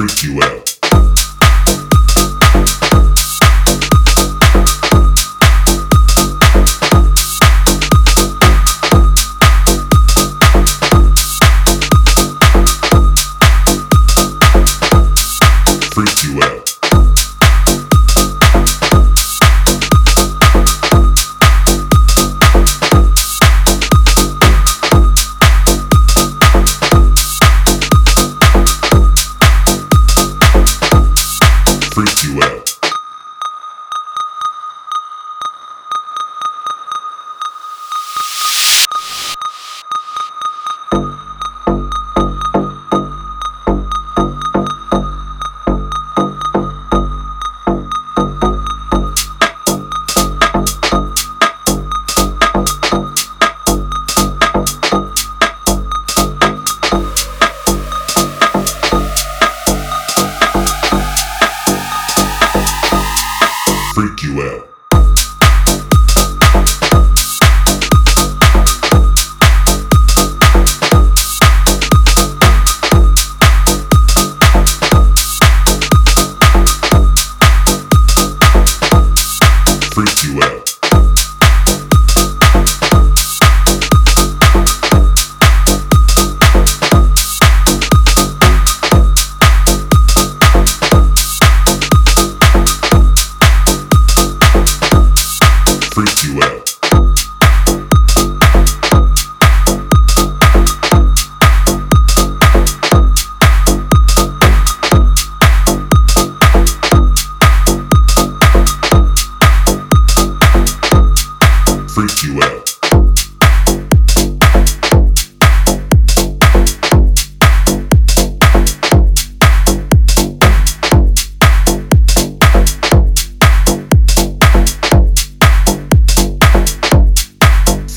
freak you out. You out. Freak Freak you out. Freak you out. Freak you out. Freak you out.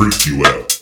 Freak you out.